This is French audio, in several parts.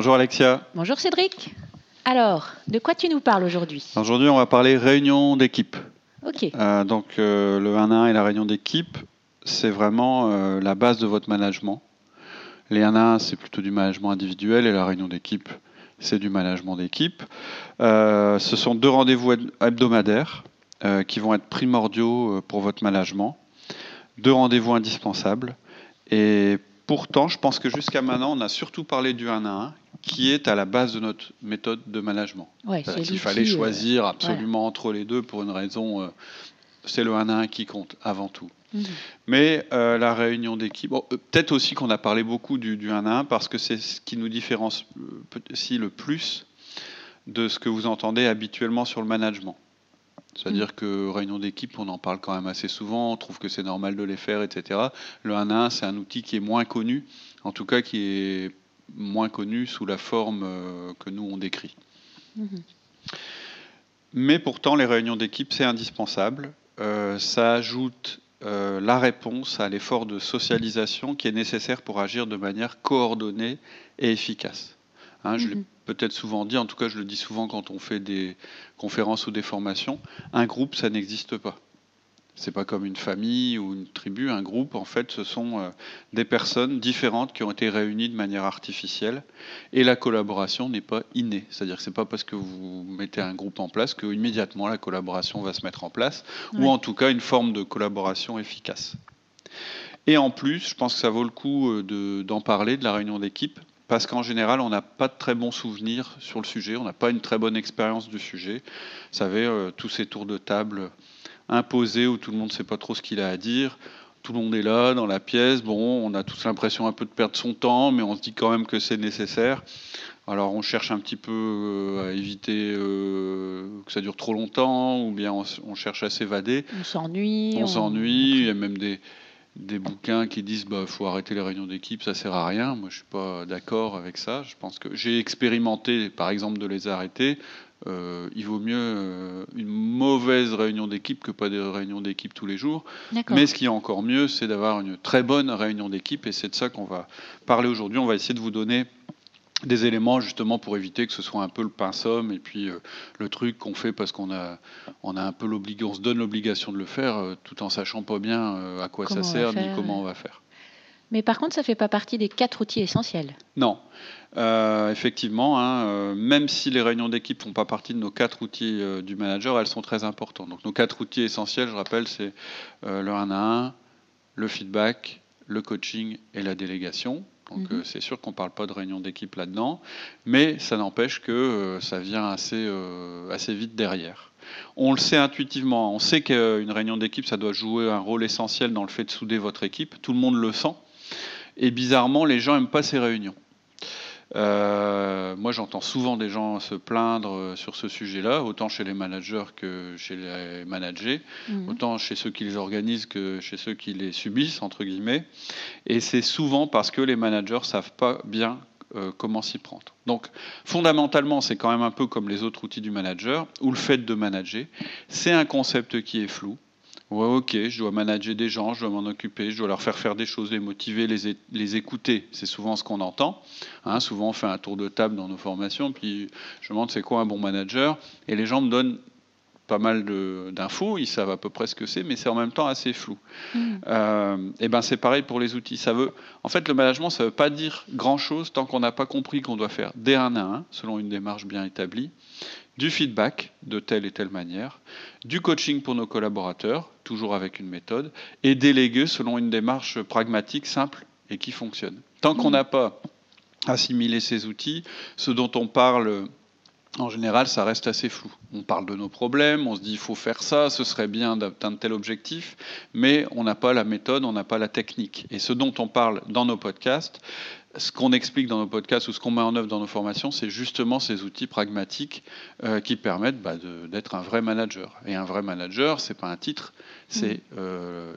Bonjour Alexia. Bonjour Cédric. Alors, de quoi tu nous parles aujourd'hui? Aujourd'hui, on va parler réunion d'équipe. Ok. Euh, donc, euh, le 1 à 1 et la réunion d'équipe, c'est vraiment euh, la base de votre management. Les 1 à 1, c'est plutôt du management individuel et la réunion d'équipe, c'est du management d'équipe. Euh, ce sont deux rendez-vous hebdomadaires euh, qui vont être primordiaux euh, pour votre management. Deux rendez-vous indispensables. Et pourtant, je pense que jusqu'à maintenant, on a surtout parlé du 1 à 1, qui est à la base de notre méthode de management. Ouais, qu'il fallait choisir absolument entre les deux pour une raison. c'est le 1 à 1 qui compte avant tout. Mhm. Mais euh, la réunion d'équipe, bon, euh, peut-être aussi qu'on a parlé beaucoup du, du 1 à 1 parce que c'est ce qui nous différencie euh, si le plus de ce que vous entendez habituellement sur le management. C'est-à-dire que réunion d'équipe, on en parle quand même assez souvent, on trouve que c'est normal de les faire, etc. Le 1 à 1, c'est un outil qui est moins connu, en tout cas qui est moins connu sous la forme que nous on décrit. Mhm. Mais pourtant, les réunions d'équipe, c'est indispensable. Euh, ça ajoute euh, la réponse à l'effort de socialisation qui est nécessaire pour agir de manière coordonnée et efficace. Hein, je l'ai Mhm. peut-être souvent dit, en tout cas je le dis souvent quand on fait des conférences ou des formations, un groupe, ça n'existe pas. C'est pas comme une famille ou une tribu, un groupe, en fait, ce sont euh, des personnes différentes qui ont été réunies de manière artificielle et la collaboration n'est pas innée. C'est-à-dire que c'est pas parce que vous mettez un groupe en place que immédiatement la collaboration va se mettre en place, Ouais. ou en tout cas une forme de collaboration efficace. Et en plus, je pense que ça vaut le coup euh, de- d'en parler, de la réunion d'équipe, parce qu'en général, on n'a pas de très bons souvenirs sur le sujet, on n'a pas une très bonne expérience du sujet. Vous savez, euh, tous ces tours de table imposés où tout le monde ne sait pas trop ce qu'il a à dire. Tout le monde est là dans la pièce. Bon, on a tous l'impression un peu de perdre son temps, mais on se dit quand même que c'est nécessaire. Alors on cherche un petit peu euh, à éviter euh, que ça dure trop longtemps, ou bien on, on cherche à s'évader. On s'ennuie. On s'ennuie. Il y a même des, des bouquins qui disent bah faut arrêter les réunions d'équipe, ça sert à rien. Moi je suis pas d'accord avec ça. Je pense que j'ai expérimenté par exemple de les arrêter. Euh, il vaut mieux euh, une mauvaise réunion d'équipe que pas des réunions d'équipe tous les jours. Mais ce qui est encore mieux, c'est d'avoir une très bonne réunion d'équipe et c'est de ça qu'on va parler aujourd'hui. On va essayer de vous donner des éléments justement pour éviter que ce soit un peu le pinceau et puis euh, le truc qu'on fait parce qu'on a on a un peu l'obligation, on se donne l'obligation de le faire tout en sachant pas bien à quoi Comment ça sert ni comment on va faire. Mais par contre, ça fait pas partie des quatre outils essentiels. Non, Euh, effectivement, hein, euh, même si les réunions d'équipe font pas partie de nos quatre outils euh, du manager, elles sont très importantes. Donc nos quatre outils essentiels, je rappelle, c'est le 1 à 1, le feedback, le coaching et la délégation. Donc Mhm. c'est sûr qu'on parle pas de réunion d'équipe là-dedans, mais ça n'empêche que ça vient assez, assez vite derrière. On le sait intuitivement, on sait qu'une réunion d'équipe, ça doit jouer un rôle essentiel dans le fait de souder votre équipe, tout le monde le sent, et bizarrement, les gens n'aiment pas ces réunions. Euh, moi, j'entends souvent des gens se plaindre euh, sur ce sujet-là, autant chez les managers que chez les managers, Mhm. autant chez ceux qui les organisent que chez ceux qui les subissent, entre guillemets. Et c'est souvent parce que les managers savent pas bien euh, comment s'y prendre. Donc, fondamentalement, c'est quand même un peu comme les autres outils du manager, ou le fait de manager. C'est un concept qui est flou. Ouais, ok, je dois manager des gens, je dois m'en occuper, je dois leur faire faire des choses, les motiver, les, les écouter. C'est souvent ce qu'on entend. Hein, souvent, on fait un tour de table dans nos formations, puis je demande c'est quoi un bon manager, et les gens me donnent pas mal d'infos, ils savent à peu près ce que c'est, mais c'est en même temps assez flou. Mhm. Euh, et ben c'est pareil pour les outils. Ça veut, en fait, le management, ça veut pas dire grand chose tant qu'on n'a pas compris qu'on doit faire des 1 à 1, selon une démarche bien établie, du feedback de telle et telle manière, du coaching pour nos collaborateurs, toujours avec une méthode, et déléguer selon une démarche pragmatique, simple et qui fonctionne. Tant qu'on n'a pas assimiler ces outils. Ce dont on parle en général, ça reste assez flou. On parle de nos problèmes, on se dit il faut faire ça, ce serait bien d'atteindre tel objectif, mais on n'a pas la méthode, on n'a pas la technique. Et ce dont on parle dans nos podcasts, ce qu'on explique dans nos podcasts ou ce qu'on met en œuvre dans nos formations, c'est justement ces outils pragmatiques euh, qui permettent bah, d'être un vrai manager. Et un vrai manager, c'est pas un titre, c'est mm. euh,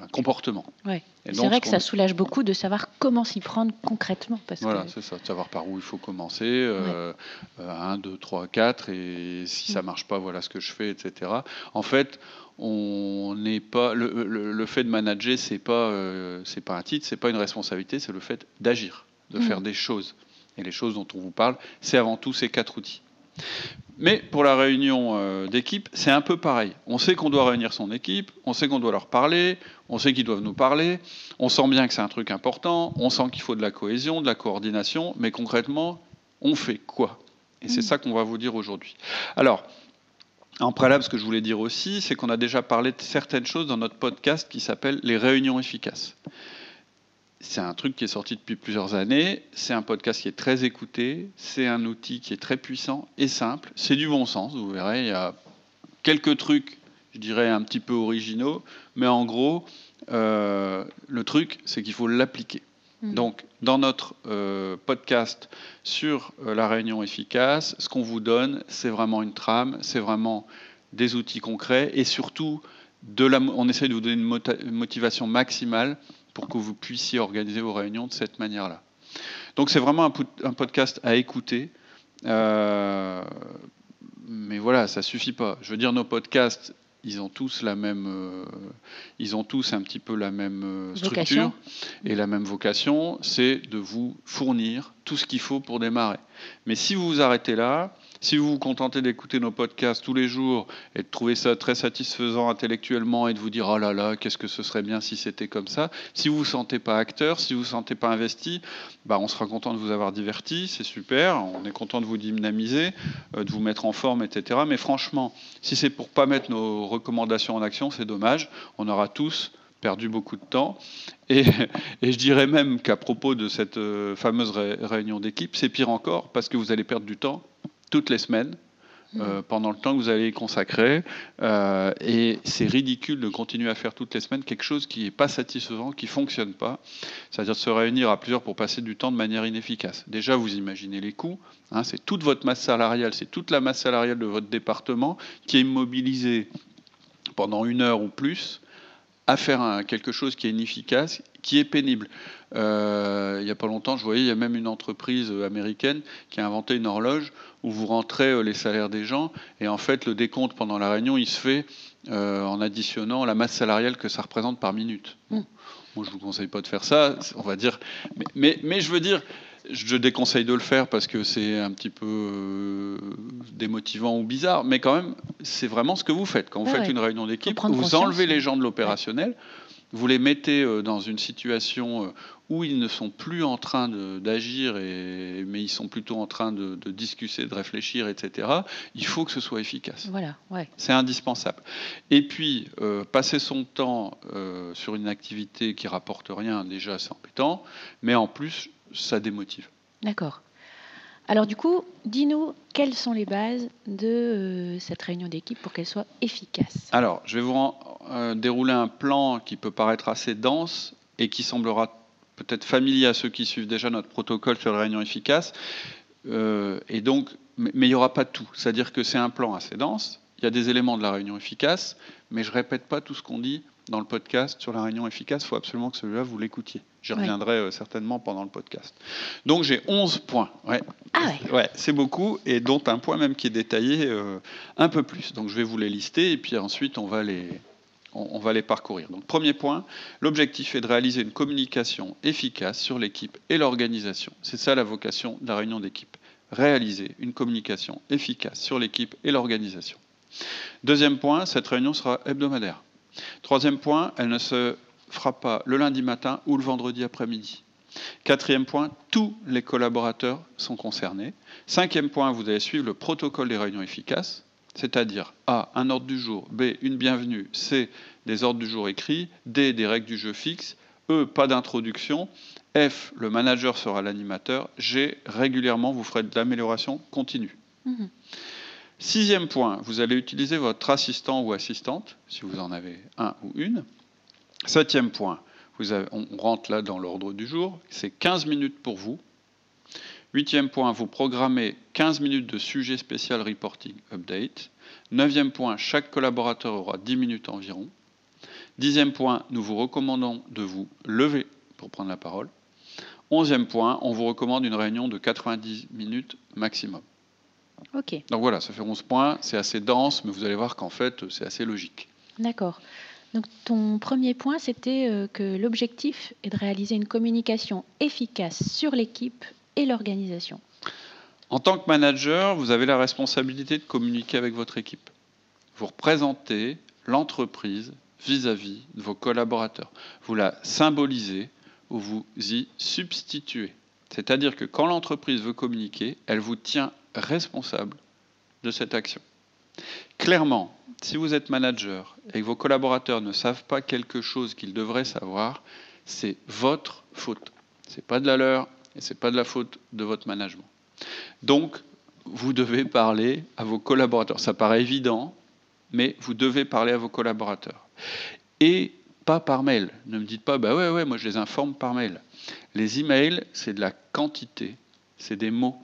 un comportement. Ouais. C'est vrai que ça soulage beaucoup de savoir comment s'y prendre concrètement. Parce voilà, c'est ça, de savoir par où il faut commencer, euh, 1, 2, 3, 4, et si ça mm. marche pas, voilà ce que je fais, etc. En fait, on n'est pas le, fait de manager c'est pas euh, c'est pas un titre c'est pas une responsabilité c'est le fait d'agir de mm. faire des choses et les choses dont on vous parle c'est avant tout ces quatre outils mais pour la réunion euh, d'équipe c'est un peu pareil on sait qu'on doit réunir son équipe on sait qu'on doit leur parler on sait qu'ils doivent nous parler on sent bien que c'est un truc important on sent qu'il faut de la cohésion de la coordination mais concrètement on fait quoi? Et c'est mm. ça qu'on va vous dire aujourd'hui alors en préalable, ce que je voulais dire aussi, c'est qu'on a déjà parlé de certaines choses dans notre podcast qui s'appelle les réunions efficaces. C'est un truc qui est sorti depuis plusieurs années, c'est un podcast qui est très écouté, c'est un outil qui est très puissant et simple, c'est du bon sens, vous verrez, il y a quelques trucs, je dirais, un petit peu originaux, mais en gros, euh, le truc, c'est qu'il faut l'appliquer. Mm. Donc, dans notre euh, podcast sur euh, la réunion efficace, ce qu'on vous donne, c'est vraiment une trame, c'est vraiment des outils concrets et surtout, de la, on essaie de vous donner une, motivation maximale pour que vous puissiez organiser vos réunions de cette manière-là. Donc, c'est vraiment un, podcast à écouter. Euh, mais voilà, ça suffit pas. Je veux dire, nos podcasts, ils ont tous la même, euh, ils ont tous un petit peu la même euh, structure et la même vocation, c'est de vous fournir tout ce qu'il faut pour démarrer. Mais si vous vous arrêtez là, si vous vous contentez d'écouter nos podcasts tous les jours et de trouver ça très satisfaisant intellectuellement et de vous dire oh là là, qu'est-ce que ce serait bien si c'était comme ça, si vous vous sentez pas acteur, si vous vous sentez pas investi, bah on sera content de vous avoir diverti, c'est super, on est content de vous dynamiser, euh, de vous mettre en forme, etc. Mais franchement, si c'est pour pas mettre nos recommandations en action, c'est dommage. On aura tous perdu beaucoup de temps. Et, je dirais même qu'à propos de cette euh, fameuse réunion d'équipe, c'est pire encore parce que vous allez perdre du temps toutes les semaines. Euh, pendant le temps que vous allez y consacrer. Euh, et c'est ridicule de continuer à faire toutes les semaines quelque chose qui n'est pas satisfaisant, qui ne fonctionne pas. C'est-à-dire de se réunir à plusieurs pour passer du temps de manière inefficace. Déjà, vous imaginez les coûts. Hein, c'est toute votre masse salariale, c'est toute la masse salariale de votre département qui est immobilisée pendant une heure ou plus à faire quelque chose qui est inefficace, qui est pénible. Euh, il n'y a pas longtemps, je voyais, il y a même une entreprise américaine qui a inventé une horloge où vous rentrez euh, les salaires des gens et en fait le décompte pendant la réunion, il se fait euh, en additionnant la masse salariale que ça représente par minute. Mmh. Moi, je vous conseille pas de faire ça, on va dire. Mais, mais, je veux dire, je déconseille de le faire parce que c'est un petit peu démotivant ou bizarre, mais quand même, c'est vraiment ce que vous faites. Quand vous faites une réunion d'équipe, vous enlevez les gens de l'opérationnel, vous les mettez dans une situation où ils ne sont plus en train d'agir, mais ils sont plutôt en train de, discuter, de réfléchir, etc., il faut que ce soit efficace. Voilà, ouais. C'est indispensable. Et puis, euh, passer son temps euh, sur une activité qui rapporte rien, déjà, c'est embêtant, mais en plus, ça démotive. D'accord. Alors du coup, dis-nous quelles sont les bases de euh, cette réunion d'équipe pour qu'elle soit efficace? Alors, je vais vous dérouler un plan qui peut paraître assez dense et qui semblera peut-être familier à ceux qui suivent déjà notre protocole sur les réunions efficaces. Euh, et donc, mais, il n'y aura pas tout. C'est-à-dire que c'est un plan assez dense. Il y a des éléments de la réunion efficace, mais je répète pas tout ce qu'on dit dans le podcast sur la réunion efficace. Il faut absolument que celui-là, vous l'écoutiez. J'y reviendrai euh, certainement pendant le podcast. Donc j'ai 11 points. Ouais. Ah ouais. ouais c'est beaucoup, et dont un point même qui est détaillé euh, un peu plus. Donc je vais vous les lister, et puis ensuite on va les, on, va les parcourir. Donc, premier point, l'objectif est de réaliser une communication efficace sur l'équipe et l'organisation. C'est ça la vocation de la réunion d'équipe. Réaliser une communication efficace sur l'équipe et l'organisation. Deuxième point, cette réunion sera hebdomadaire. Troisième point, elle ne se fera pas le lundi matin ou le vendredi après-midi. Quatrième point, tous les collaborateurs sont concernés. Cinquième point, vous allez suivre le protocole des réunions efficaces c'est-à-dire A, un ordre du jour, B, une bienvenue, C, des ordres du jour écrits, D, des règles du jeu fixes, E, pas d'introduction. F, le manager sera l'animateur. G, régulièrement, vous ferez de l'amélioration continue. Mhm. Sixième point, vous allez utiliser votre assistant ou assistante, si vous en avez un ou une. Septième point, on rentre là dans l'ordre du jour, c'est 15 minutes pour vous. Huitième point, vous programmez 15 minutes de sujet spécial reporting update. Neuvième point, chaque collaborateur aura 10 minutes environ. Dixième point, nous vous recommandons de vous lever pour prendre la parole. Onzième point, on vous recommande une réunion de 90 minutes maximum. Donc voilà, ça fait 11 points, c'est assez dense, mais vous allez voir qu'en fait, c'est assez logique. D'accord. Donc ton premier point, c'était euh, que l'objectif est de réaliser une communication efficace sur l'équipe et l'organisation. En tant que manager, vous avez la responsabilité de communiquer avec votre équipe. Vous représentez l'entreprise vis-à-vis de vos collaborateurs. Vous la symbolisez ou vous y substituez. C'est-à-dire que quand l'entreprise veut communiquer, elle vous tient responsable de cette action. Clairement, si vous êtes manager et que vos collaborateurs ne savent pas quelque chose qu'ils devraient savoir, c'est votre faute. Ce n'est pas de la leur et ce n'est pas de la faute de votre management. Donc, vous devez parler à vos collaborateurs. Ça paraît évident, mais vous devez parler à vos collaborateurs. Et pas par mail. Ne me dites pas, bah ouais, ouais, moi je les informe par mail. Les emails, c'est de la quantité, c'est des mots.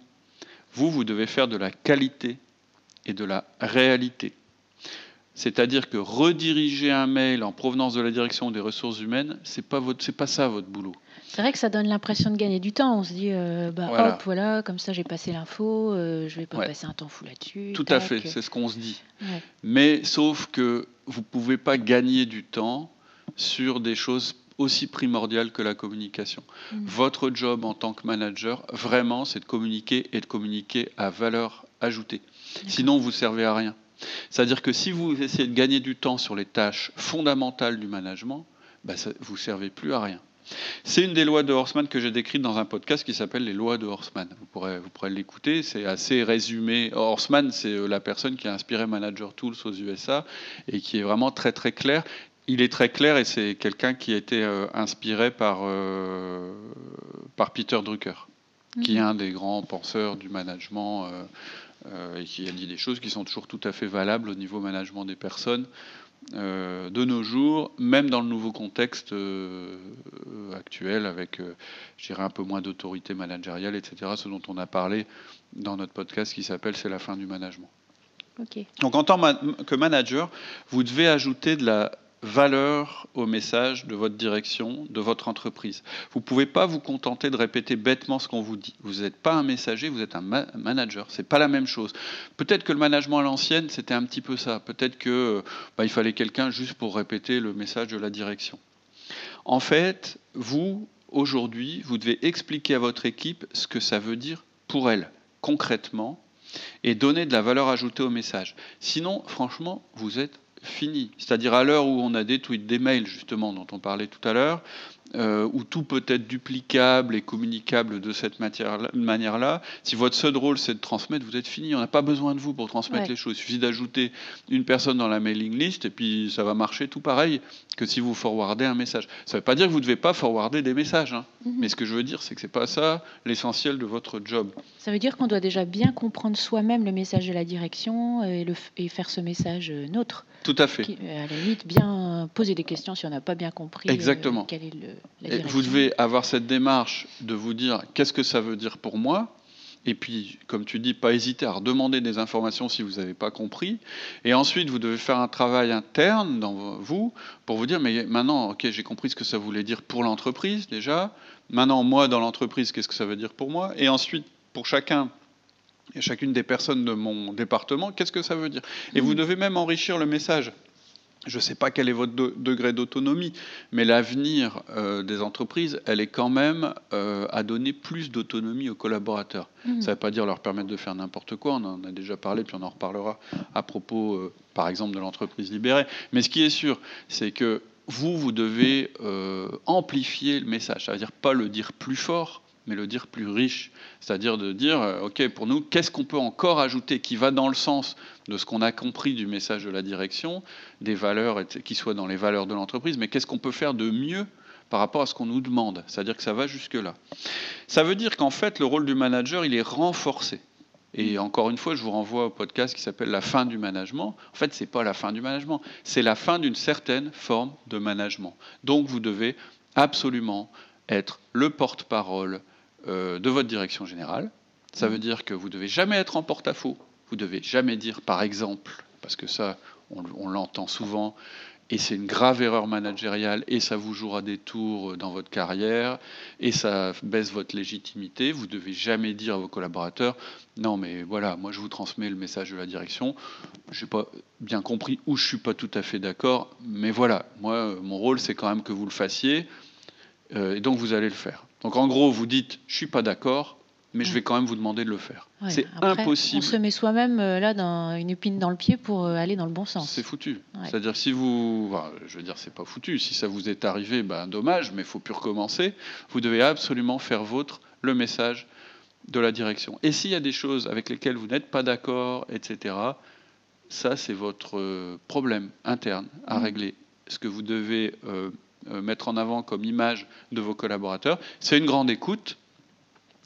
Vous, vous devez faire de la qualité et de la réalité. C'est-à-dire que rediriger un mail en provenance de la direction des ressources humaines, c'est pas votre, pas ça votre boulot. C'est vrai que ça donne l'impression de gagner du temps. On se dit, euh, bah, hop, voilà, comme ça j'ai passé l'info, euh, je vais pas passer un temps fou là-dessus. Tout à fait, c'est ce qu'on se dit. Mais sauf que vous pouvez pas gagner du temps sur des choses aussi primordiales que la communication. Mm. Votre job en tant que manager, vraiment, c'est de communiquer et de communiquer à valeur ajoutée. Sinon, vous ne servez à rien. C'est-à-dire que si vous essayez de gagner du temps sur les tâches fondamentales du management, bah, vous ne servez plus à rien. C'est une des lois de Horseman que j'ai décrite dans un podcast qui s'appelle les lois de Horseman. Vous pourrez, vous pourrez l'écouter, c'est assez résumé. Horseman, c'est euh, la personne qui a inspiré Manager Tools aux USA et qui est vraiment très très clair. Il est très clair et c'est quelqu'un qui a été euh, inspiré par, euh, par Peter Drucker, qui est mhm. un des grands penseurs du management. Euh, et qui a dit des choses qui sont toujours tout à fait valables au niveau management des personnes de nos jours, même dans le nouveau contexte actuel, avec, je dirais, un peu moins d'autorité managériale, etc., ce dont on a parlé dans notre podcast qui s'appelle C'est la fin du management. Donc en tant que manager, vous devez ajouter de la valeur au message de votre direction, de votre entreprise. Vous ne pouvez pas vous contenter de répéter bêtement ce qu'on vous dit. Vous n'êtes pas un messager, vous êtes un manager. Ce n'est pas la même chose. Peut-être que le management à l'ancienne, c'était un petit peu ça. Peut-être qu'il bah, fallait quelqu'un juste pour répéter le message de la direction. En fait, vous, aujourd'hui, vous devez expliquer à votre équipe ce que ça veut dire pour elle, concrètement, et donner de la valeur ajoutée au message. Sinon, franchement, vous êtes C'est-à-dire à, l'heure où on a des tweets, des mails justement dont on parlait tout à l'heure, euh, où tout peut être duplicable et communicable de cette manière-là. Si votre seul rôle c'est de transmettre, vous êtes fini. On n'a pas besoin de vous pour transmettre les choses. Il suffit d'ajouter une personne dans la mailing list et puis ça va marcher tout pareil que si vous forwardez un message. Ça ne veut pas dire que vous ne devez pas forwarder des messages, hein. mhm. mais ce que je veux dire c'est que c'est pas ça l'essentiel de votre job. Ça veut dire qu'on doit déjà bien comprendre soi-même le message de la direction et, le, et faire ce message euh, nôtre. Tout à fait. à la limite, bien poser des questions si on n'a pas bien compris. Euh, Exactement. quel est le, vous devez avoir cette démarche de vous dire qu'est-ce que ça veut dire pour moi. Et puis, comme tu dis, pas hésiter à redemander des informations si vous n'avez pas compris. Et ensuite, vous devez faire un travail interne dans vous pour vous dire, mais maintenant, ok, j'ai compris ce que ça voulait dire pour l'entreprise déjà. Maintenant, moi, dans l'entreprise, qu'est-ce que ça veut dire pour moi? Et ensuite, pour chacun et chacune des personnes de mon département, qu'est-ce que ça veut dire? Et vous mmh. devez même enrichir le message. Je ne sais pas quel est votre degré d'autonomie, mais l'avenir euh, des entreprises, elle est quand même euh, à donner plus d'autonomie aux collaborateurs. Mmh. Ça ne veut pas dire leur permettre de faire n'importe quoi, on en a déjà parlé, puis on en reparlera à propos, euh, par exemple, de l'entreprise libérée. Mais ce qui est sûr, c'est que vous, vous devez amplifier le message, ça veut dire pas le dire plus fort, mais le dire plus riche. C'est-à-dire de dire, euh, OK, pour nous, qu'est-ce qu'on peut encore ajouter qui va dans le sens de ce qu'on a compris du message de la direction, des valeurs, qui soient dans les valeurs de l'entreprise, mais qu'est-ce qu'on peut faire de mieux par rapport à ce qu'on nous demande? C'est-à-dire que ça va jusque-là. Ça veut dire qu'en fait, le rôle du manager, il est renforcé. Et encore une fois, je vous renvoie au podcast qui s'appelle La fin du management. En fait, ce n'est pas la fin du management, c'est la fin d'une certaine forme de management. Donc, vous devez absolument être le porte-parole de votre direction générale. Ça veut dire que vous ne devez jamais être en porte-à-faux. Vous ne devez jamais dire, par exemple, parce que ça, on l'entend souvent, et c'est une grave erreur managériale et ça vous jouera des tours dans votre carrière et ça baisse votre légitimité. Vous devez jamais dire à vos collaborateurs non mais voilà moi je vous transmets le message de la direction. Je n'ai pas bien compris ou je suis pas tout à fait d'accord, mais voilà moi mon rôle c'est quand même que vous le fassiez euh, et donc vous allez le faire. Donc en gros vous dites je suis pas d'accord mais je vais quand même vous demander de le faire. c'est impossible. On se met soi-même euh, là dans une épine dans le pied pour euh, aller dans le bon sens. C'est foutu. C'est-à-dire si vous, je veux dire, c'est pas foutu. Si ça vous est arrivé, ben dommage, mais il faut plus recommencer. Vous devez absolument faire vôtre le message de la direction. Et s'il y a des choses avec lesquelles vous n'êtes pas d'accord, etc., ça c'est votre euh, problème interne à mmh. régler. Ce que vous devez mettre en avant comme image de vos collaborateurs, c'est une grande écoute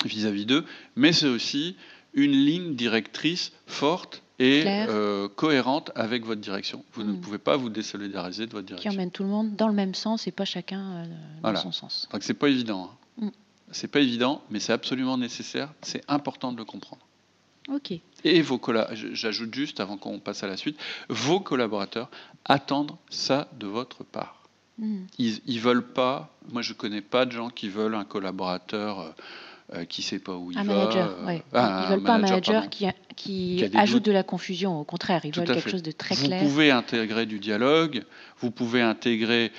vis-à-vis d'eux, mais c'est aussi une ligne directrice forte et euh, cohérente avec votre direction. Vous ne mm. pouvez pas vous désolidariser de votre direction. Qui emmène tout le monde dans le même sens et pas chacun euh, dans son sens. Donc c'est pas évident. Hein. Mm. C'est pas évident, mais c'est absolument nécessaire. C'est important de le comprendre. Ok. Et vos j'ajoute juste avant qu'on passe à la suite, vos collaborateurs attendent ça de votre part. Mm. Ils, ils veulent pas. Moi, je connais pas de gens qui veulent un collaborateur. Euh, euh, qui ne sait pas où il un va. Manager, euh, ouais. ils ne veulent pas un manager qui, qui, ajoute de la confusion. Au contraire, ils veulent quelque chose de très clair. Vous pouvez intégrer du dialogue, vous pouvez intégrer,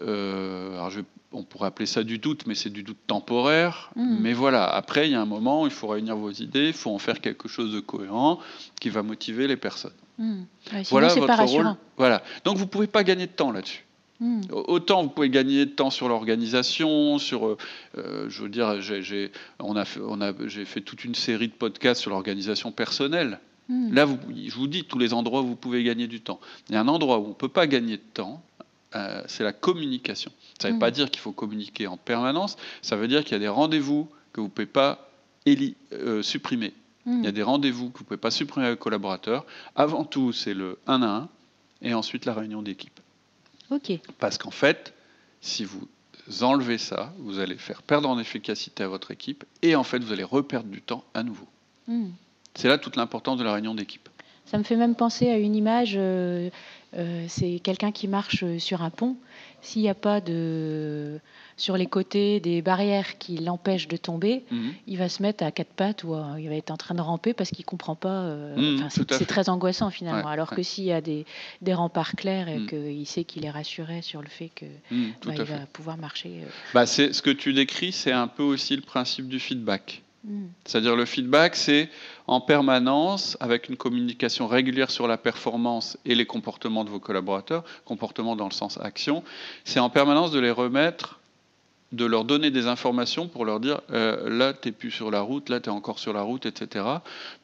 euh, alors on pourrait appeler ça du doute, mais c'est du doute temporaire. Hmm. Mais voilà, après, il y a un moment, il faut réunir vos idées, il faut en faire quelque chose de cohérent qui va motiver les personnes. Hmm. voilà votre rôle. Voilà. Donc vous ne pouvez pas gagner de temps là-dessus. Hmm. Autant vous pouvez gagner de temps sur l'organisation, sur, euh, euh, je veux dire, j'ai, on a, on a, j'ai fait toute une série de podcasts sur l'organisation personnelle. Hmm. Là, vous, je vous dis tous les endroits où vous pouvez gagner du temps. Il y a un endroit où on ne peut pas gagner de temps, euh, c'est la communication. Ça ne veut hmm. pas dire qu'il faut communiquer en permanence, ça veut dire qu'il y a des rendez-vous que vous ne pouvez pas supprimer. Il y a des rendez-vous que vous ne pouvez pas supprimer avec le collaborateur. Avant tout, c'est le 1 à 1 et ensuite la réunion d'équipe. Parce qu'en fait, si vous enlevez ça, vous allez faire perdre en efficacité à votre équipe et en fait, vous allez reperdre du temps à nouveau. Hmm. C'est là toute l'importance de la réunion d'équipe. Ça me fait même penser à une image, euh, euh, c'est quelqu'un qui marche sur un pont. S'il n'y a pas de sur les côtés des barrières qui l'empêchent de tomber, mhm. il va se mettre à quatre pattes ou il va être en train de ramper parce qu'il ne comprend pas. Euh, mhm, c'est très angoissant finalement. Alors que s'il y a des, des, remparts clairs et mhm. qu'il sait qu'il est rassuré sur le fait qu'il bah, va pouvoir marcher. Euh. Bah, ce que tu décris, c'est un peu aussi le principe du feedback. C'est-à-dire le feedback, c'est en permanence, avec une communication régulière sur la performance et les comportements de vos collaborateurs, comportements dans le sens action, c'est en permanence de les remettre de leur donner des informations pour leur dire euh, là, tu n'es plus sur la route, là, tu es encore sur la route, etc.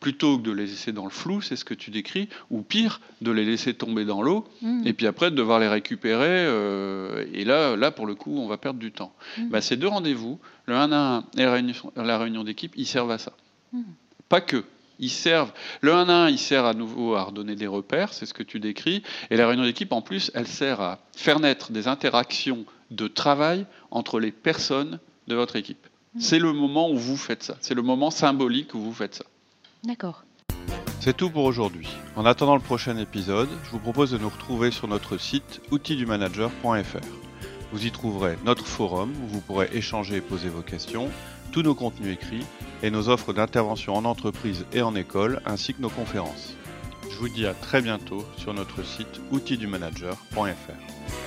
Plutôt que de les laisser dans le flou, c'est ce que tu décris, ou pire, de les laisser tomber dans l'eau, mm. et puis après de devoir les récupérer. Euh, et là, là, pour le coup, on va perdre du temps. Mm. Bah, ces deux rendez-vous, le 1 à 1 et la réunion, d'équipe, ils servent à ça. Mm. Pas que. Ils servent. Le 1 à 1, il sert à nouveau à redonner des repères, c'est ce que tu décris. Et la réunion d'équipe, en plus, elle sert à faire naître des interactions de travail entre les personnes de votre équipe. Hmm. C'est le moment où vous faites ça. C'est le moment symbolique où vous faites ça. D'accord. C'est tout pour aujourd'hui. En attendant le prochain épisode, je vous propose de nous retrouver sur notre site outildumanager.fr. Vous y trouverez notre forum où vous pourrez échanger et poser vos questions, tous nos contenus écrits et nos offres d'intervention en entreprise et en école, ainsi que nos conférences. Je vous dis à très bientôt sur notre site outildumanager.fr.